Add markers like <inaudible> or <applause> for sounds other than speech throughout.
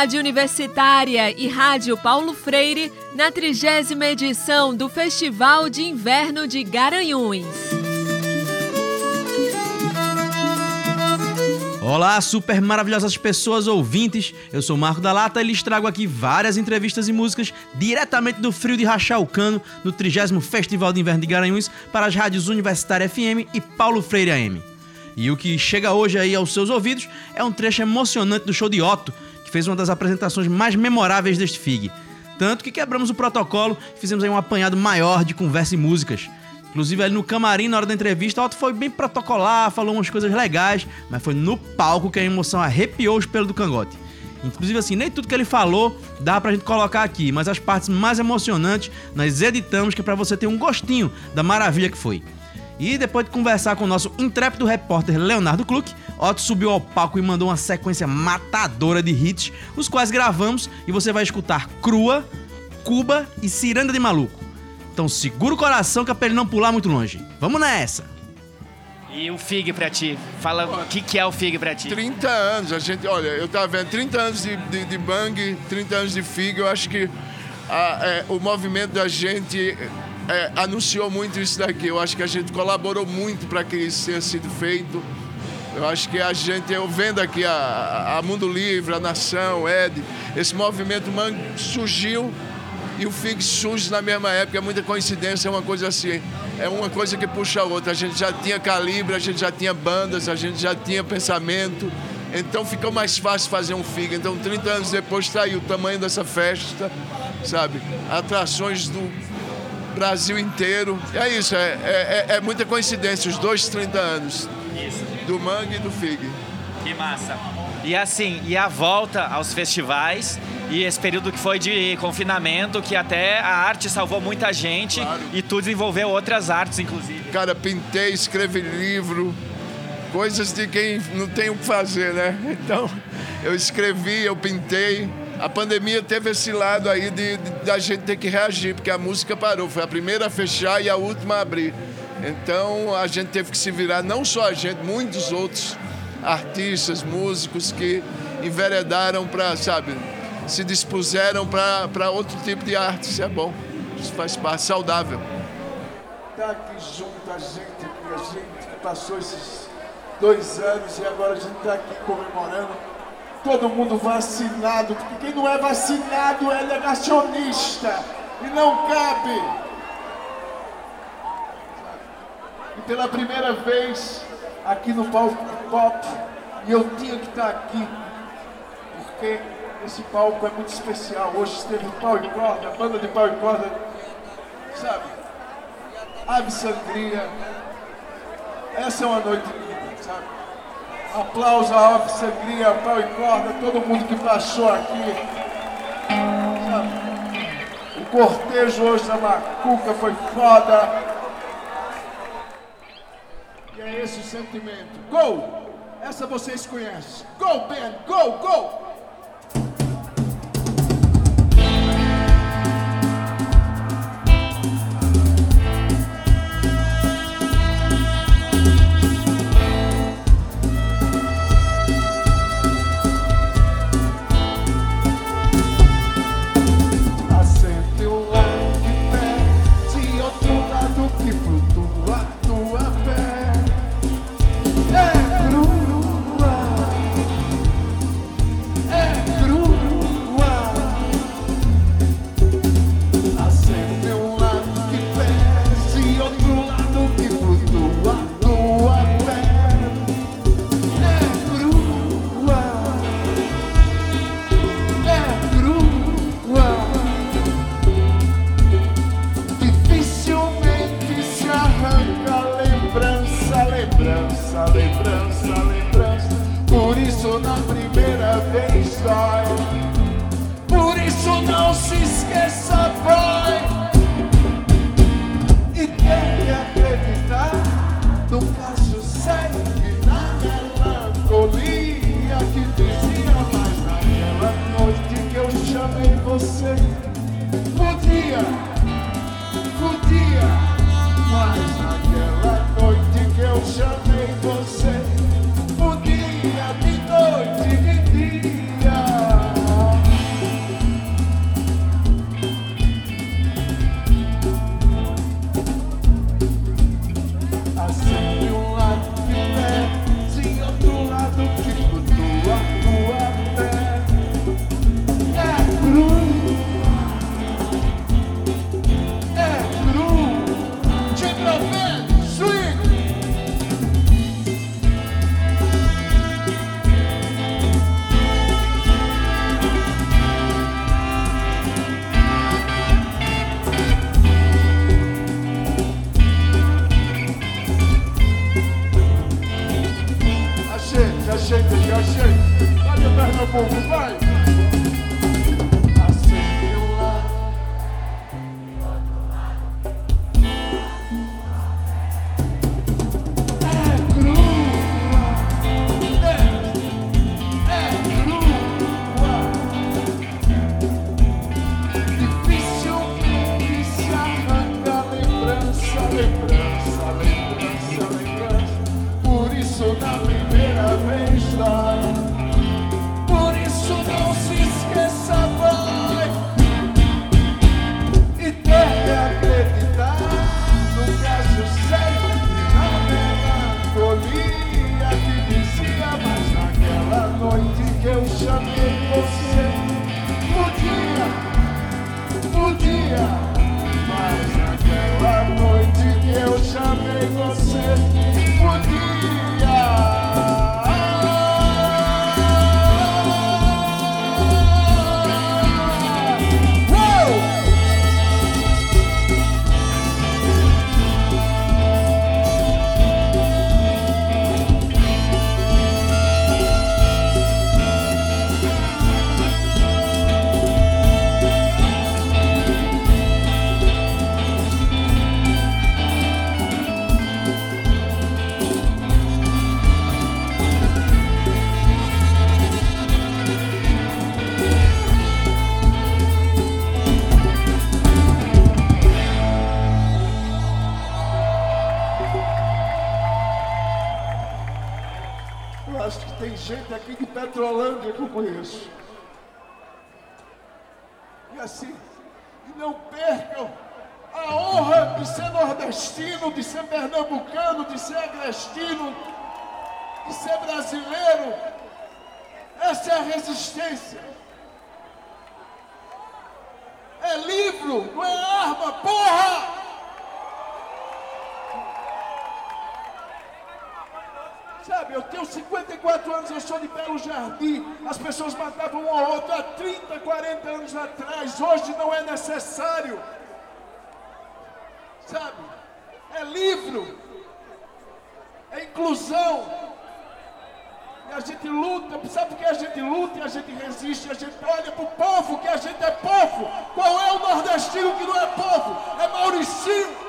Rádio Universitária e Rádio Paulo Freire na trigésima edição do Festival de Inverno de Garanhuns. Olá, super maravilhosas pessoas ouvintes. Eu sou Marco da Lata e lhes trago aqui várias entrevistas e músicas diretamente do frio de rachar o cano no 30 Festival de Inverno de Garanhuns para as rádios Universitária FM e Paulo Freire AM. E o que chega hoje aí aos seus ouvidos é um trecho emocionante do show de Otto, que fez uma das apresentações mais memoráveis deste FIG. Tanto que quebramos o protocolo e fizemos aí um apanhado maior de conversa e músicas. Inclusive ali no camarim, na hora da entrevista, Otto foi bem protocolar, falou umas coisas legais, mas foi no palco que a emoção arrepiou os pelos do cangote. Inclusive, assim, nem tudo que ele falou dá pra gente colocar aqui, mas as partes mais emocionantes nós editamos que é pra você ter um gostinho da maravilha que foi. E depois de conversar com o nosso intrépido repórter Leonardo Kluck, Otto subiu ao palco e mandou uma sequência matadora de hits, os quais gravamos e você vai escutar Crua, Cuba e Ciranda de Maluco. Então segura o coração que é pra ele não pular muito longe. Vamos nessa! E o FIG pra ti? Fala o que, que é o FIG pra ti? 30 anos, a gente, olha, eu tava vendo 30 anos de, de, de Bang, 30 anos de FIG, eu acho que a, é, o movimento da gente é, anunciou muito isso daqui. Eu acho que a gente colaborou muito para que isso tenha sido feito. Eu acho que a gente, eu vendo aqui a, a Mundo Livre, a Nação, Ed, esse movimento man, surgiu e o FIG surge na mesma época. É muita coincidência, é uma coisa assim. É uma coisa que puxa a outra. A gente já tinha calibre, a gente já tinha bandas, a gente já tinha pensamento. Então ficou mais fácil fazer um FIG. Então, 30 anos depois, está aí o tamanho dessa festa, sabe? Atrações do Brasil inteiro. É isso, é, é, é muita coincidência, os dois 30 anos. Isso. Do Mangue e do Fig. Que massa. E assim, e a volta aos festivais e esse período que foi de confinamento, que até a arte salvou muita gente Claro. e tu desenvolveu outras artes, inclusive. Cara, pintei, escrevi livro, coisas de quem não tem o que fazer, né? <laughs> Então, eu escrevi, eu pintei. A pandemia teve esse lado aí de, da gente ter que reagir, porque a música parou. Foi a primeira a fechar e a última a abrir. Então, a gente teve que se virar, não só a gente, muitos outros artistas, músicos que enveredaram para, sabe, se dispuseram para outro tipo de arte. Isso é bom. Isso faz parte, saudável. Tá aqui junto a gente, a gente que passou esses dois anos e agora a gente está aqui comemorando. Todo mundo vacinado, porque quem não é vacinado é negacionista e não cabe. E pela primeira vez aqui no palco pop, e eu tinha que estar aqui, porque esse palco é muito especial. Hoje esteve o pau e corda, a banda de pau e corda, sabe? Ave Sangria. Essa é uma noite linda, sabe? Aplauso à Ave Sangria, pau e corda, todo mundo que passou aqui. O cortejo hoje da Macuca foi foda. E é esse o sentimento. Gol! Essa vocês conhecem. Gol, Ben! Gol, gol! Naquela noite que eu chamei lembrança, aqui de Petrolândia que eu conheço. E assim, e não percam a honra de ser nordestino, de ser pernambucano, de ser agrestino, de ser brasileiro. Essa é a resistência. É livro, não é arma, porra! Sabe, eu tenho 54 anos, eu sou de Belo Jardim. As pessoas matavam um ao outro há 30, 40 anos atrás. Hoje não é necessário. Sabe? É livro. É inclusão. E a gente luta. Sabe por que a gente luta e a gente resiste? A gente olha para o povo, que a gente é povo. Qual é o nordestino que não é povo? É Mauricinho.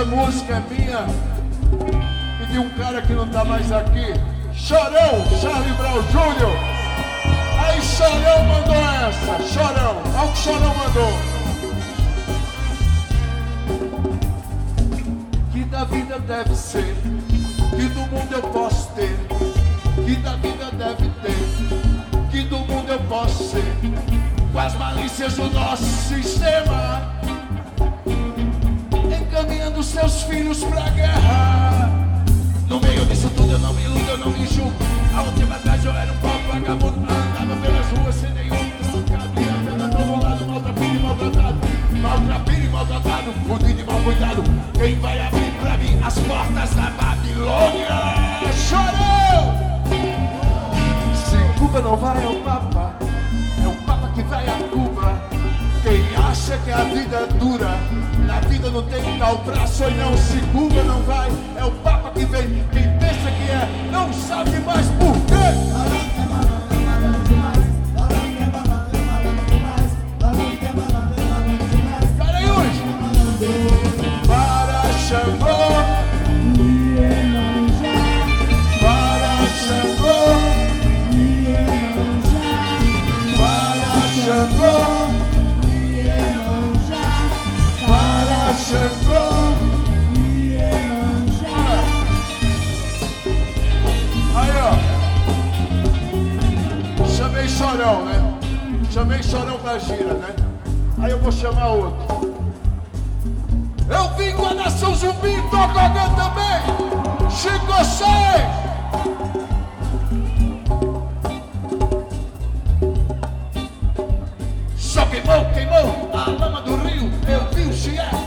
Essa música é minha e de um cara que não tá mais aqui. Chorão, Charlie Brown Jr. Aí Chorão mandou essa, Chorão, olha o que Chorão mandou. Que da vida deve ser, que do mundo eu posso ter, que da vida deve ter, que do mundo eu posso ser, com as malícias do nosso sistema, encaminhando seus filhos pra guerra. eu não me iludo, eu não me julgo. A última vez eu era um pobre vagabundo, andava pelas ruas sem nenhum trocado. Ia vendo todo lado, maltrapilho e maltratado. Maltrapilho e maltratado, fudido e mal cuidado. Quem vai abrir pra mim as portas da Babilônia? Chorou! Se Cuba não vai, é o Papa. É o Papa que vai a Cuba. Quem acha que a vida é dura, na vida não tem tal traço e não. Se Cuba não vai, é o Papa que vem. Quem pensa que é, não sabe mais por quê. Para Xangô! Chorão, né? Chamei chorão pra gira, né? Aí eu vou chamar outro. Eu vim com a nação zumbi agora também. Chico Sei! Só queimou, queimou a lama do rio. Eu vi o chié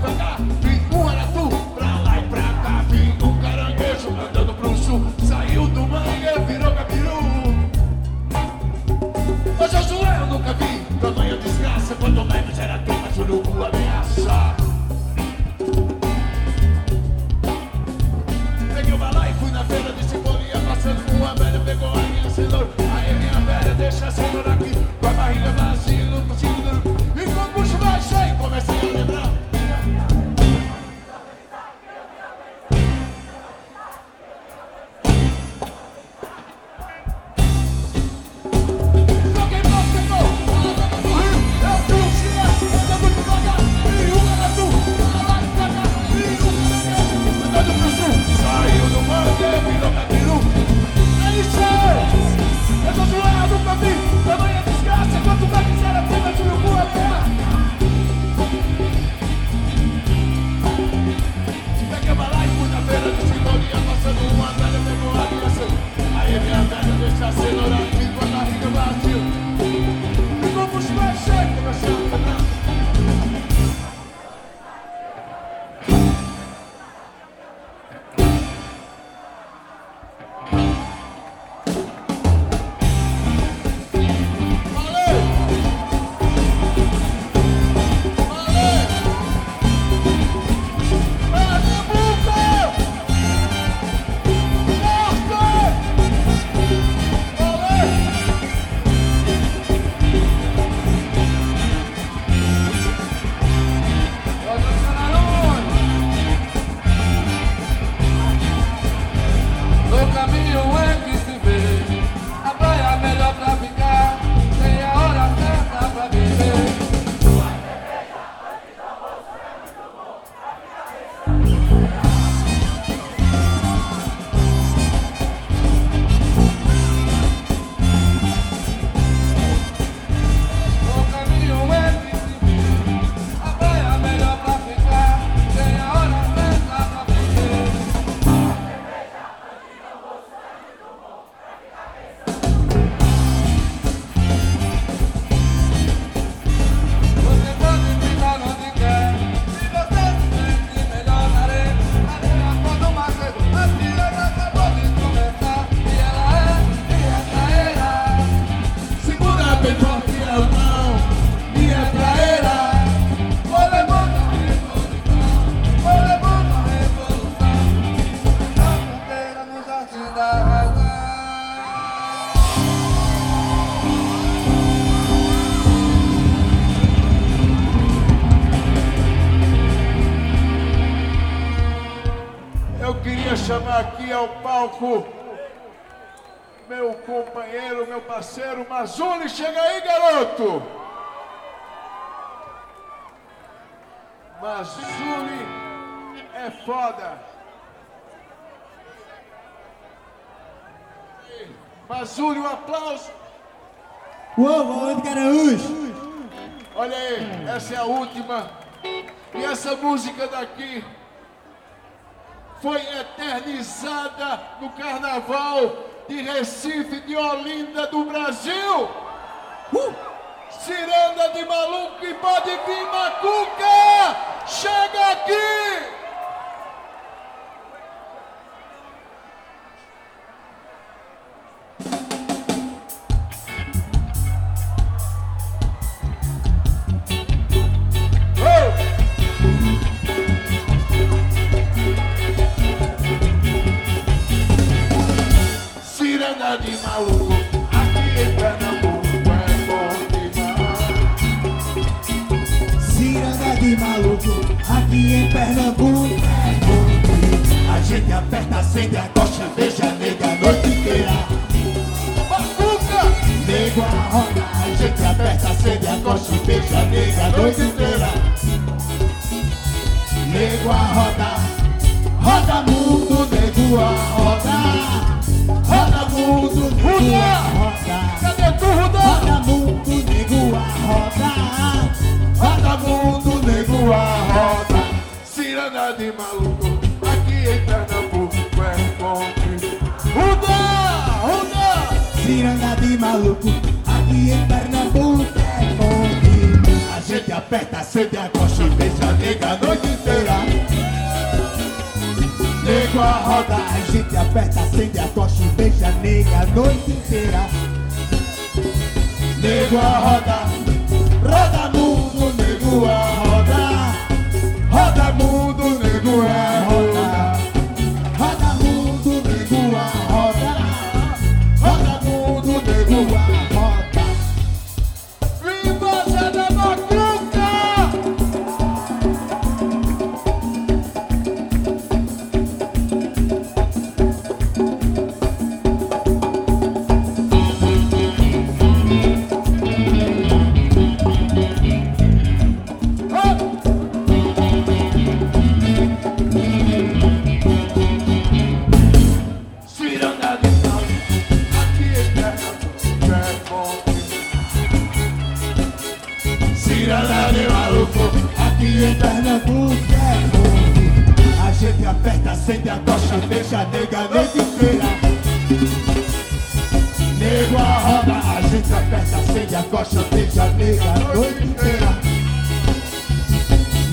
devagar. Vi um aratu pra lá e pra cá. Vi um caranguejo andando pro sul. Mazuli. Chega aí, garoto! Mazuli é foda. Mazuli, um aplauso. Uou, noite, Caraús. Olha aí, essa é a última. E essa música daqui foi eternizada no carnaval de Recife, de Olinda, do Brasil. Uh! Ciranda de maluco e pode vir Macuca! Chega aqui! Nego a roda, a gente aperta, acende a coxa, beija a nega a noite inteira. Nego a roda, roda mundo, nego a. Roda Ciranda de maluco, aqui em Pernambuco é bom. A gente aperta, acende a coxa e beija a nega a noite inteira. Nego a roda, a gente aperta, acende a coxa e beija a nega a noite inteira. Nego a roda, roda mundo, nego a roda. Roda mundo, nego a roda. Roda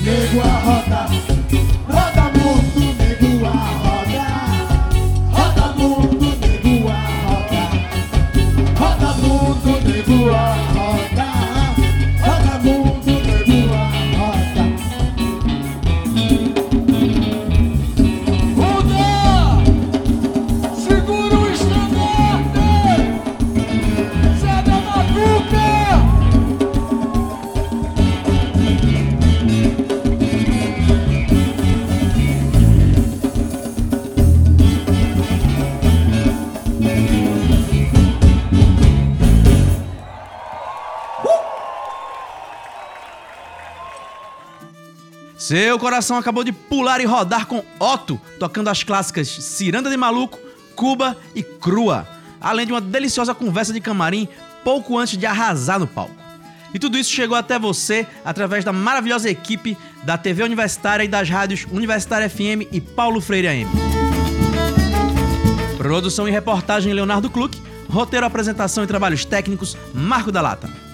Nego a Seu coração acabou de pular e rodar com Otto, tocando as clássicas Ciranda de Maluco, Cuba e Crua, além de uma deliciosa conversa de camarim pouco antes de arrasar no palco. E tudo isso chegou até você através da maravilhosa equipe da TV Universitária e das rádios Universitária FM e Paulo Freire AM. Produção e reportagem Leonardo Kluck, roteiro, apresentação e trabalhos técnicos Marco da Lata.